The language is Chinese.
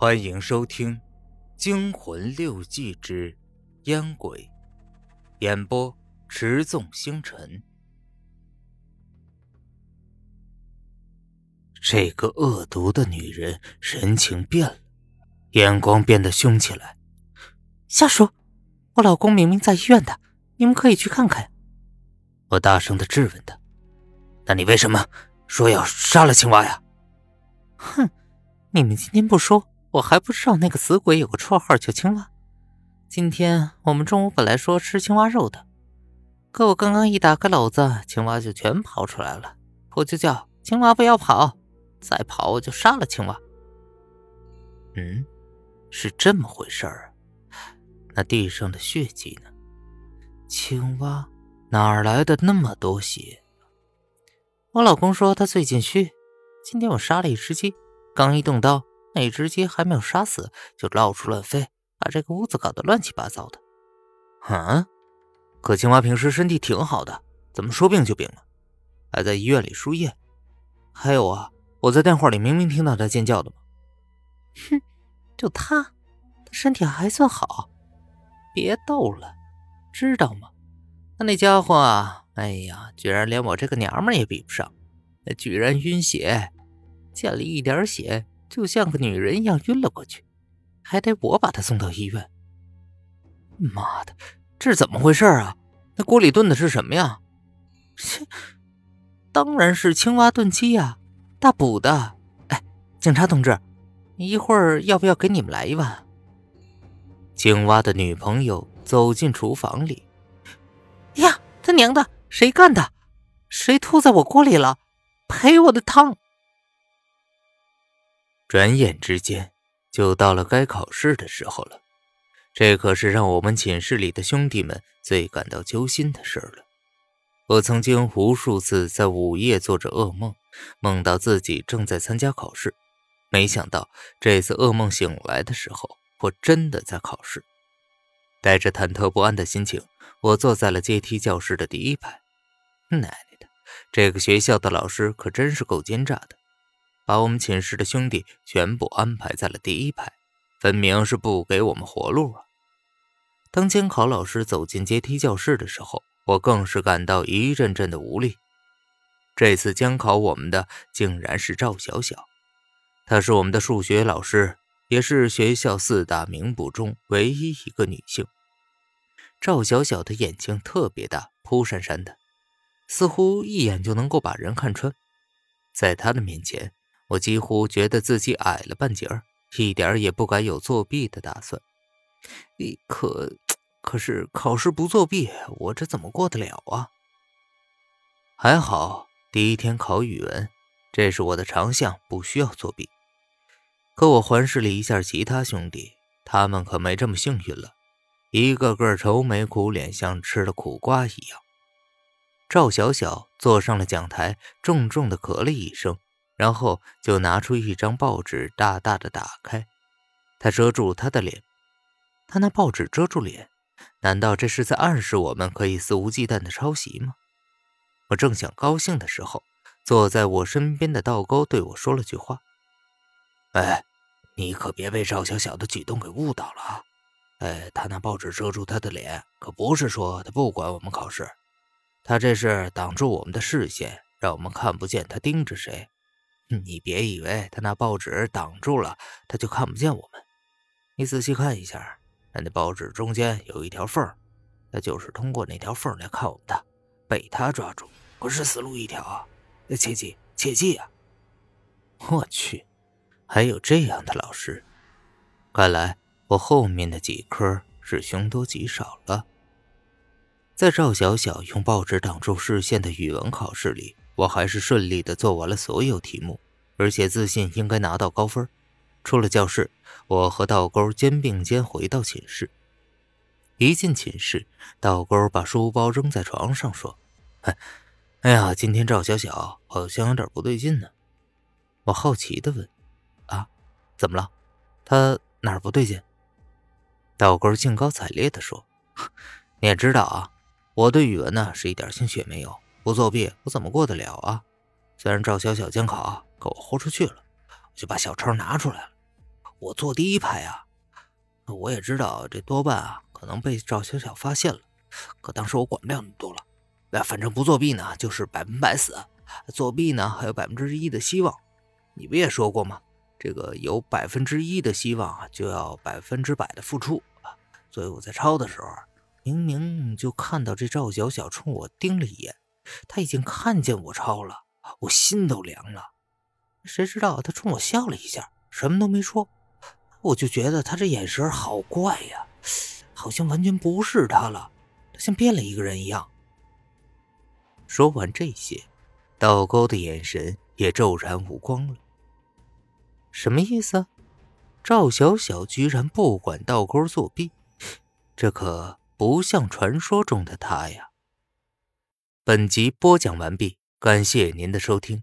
欢迎收听《惊魂六记之烟鬼》，演播：持纵星辰。这个恶毒的女人神情变了，眼光变得凶起来。瞎说！我老公明明在医院的，你们可以去看看。我大声的质问他：“那你为什么说要杀了青蛙呀？”哼，你们今天不说，我还不知道那个死鬼有个绰号叫青蛙。今天我们中午本来说吃青蛙肉的，可我刚刚一打开篓子，青蛙就全跑出来了。我就叫青蛙不要跑，再跑我就杀了青蛙。嗯，是这么回事儿啊？那地上的血迹呢？青蛙哪儿来的那么多血？我老公说他最近虚。今天我杀了一只鸡，刚一动刀，那只鸡还没有杀死，就到处乱飞，把这个屋子搞得乱七八糟的。啊，可青蛙平时身体挺好的，怎么说病就病了？还在医院里输液。还有啊，我在电话里明明听到他尖叫的嘛。哼，就他，他身体还算好。别逗了，知道吗？他那家伙啊，哎呀，居然连我这个娘们也比不上。那居然晕血，见了一点血就像个女人一样晕了过去，还得我把他送到医院。妈的，这是怎么回事啊？那锅里炖的是什么呀？切，当然是青蛙炖鸡呀，大补的。哎，警察同志，一会儿要不要给你们来一碗？青蛙的女朋友走进厨房里。呀，他娘的，谁干的？谁吐在我锅里了？赔我的汤！转眼之间就到了该考试的时候了，这可是让我们寝室里的兄弟们最感到揪心的事了。我曾经无数次在午夜做着噩梦，梦到自己正在参加考试，没想到这次噩梦醒来的时候，我真的在考试。带着忐忑不安的心情，我坐在了阶梯教室的第一排。奶奶的！这个学校的老师可真是够奸诈的，把我们寝室的兄弟全部安排在了第一排，分明是不给我们活路啊！当监考老师走进阶梯教室的时候，我更是感到一阵阵的无力。这次监考我们的竟然是赵小小，她是我们的数学老师，也是学校四大名捕中唯一一个女性。赵小小的眼睛特别大，扑闪闪的。似乎一眼就能够把人看穿，在他的面前，我几乎觉得自己矮了半截儿，一点儿也不敢有作弊的打算。可，可是考试不作弊，我这怎么过得了啊？还好第一天考语文，这是我的长项，不需要作弊。可我环视了一下其他兄弟，他们可没这么幸运了，一个个愁眉苦脸，像吃了苦瓜一样。赵小小坐上了讲台，重重的咳了一声，然后就拿出一张报纸，大大的打开。他遮住他的脸，他拿报纸遮住脸，难道这是在暗示我们可以肆无忌惮的抄袭吗？我正想高兴的时候，坐在我身边的道沟对我说了句话：“哎，你可别被赵小小的举动给误导了啊！哎，他拿报纸遮住他的脸，可不是说他不管我们考试。”他这是挡住我们的视线，让我们看不见他盯着谁。你别以为他拿报纸挡住了，他就看不见我们。你仔细看一下，那那报纸中间有一条缝，他就是通过那条缝来看我们的。被他抓住，可是死路一条啊！切记，切记啊！我去，还有这样的老师，看来我后面的几科是凶多吉少了。在赵小小用报纸挡住视线的语文考试里，我还是顺利的做完了所有题目，而且自信应该拿到高分。出了教室，我和道沟肩并肩回到寝室。一进寝室，道沟把书包扔在床上，说：“哎呀，今天赵小小好像有点不对劲呢。”我好奇的问：“啊，怎么了？他哪儿不对劲？”道钩兴高采烈的说：“你也知道啊。”我对语文呢是一点兴趣也没有，不作弊我怎么过得了啊？虽然赵小小监考给我豁出去了，我就把小抄拿出来了。我坐第一排啊。我也知道这多半啊可能被赵小小发现了，可当时我管不了那么多了。那反正不作弊呢，就是百分百死；作弊呢，还有百分之一的希望。你不也说过吗？这个有百分之一的希望啊，就要百分之百的付出。所以我在抄的时候，明明就看到这赵小小冲我盯了一眼，他已经看见我抄了，我心都凉了。谁知道他冲我笑了一下，什么都没说。我就觉得他这眼神好怪呀，好像完全不是他了，他像变了一个人一样。说完这些，道沟的眼神也骤然无光了。什么意思？赵小小居然不管道沟作弊，这可不像传说中的他呀。本集播讲完毕，感谢您的收听。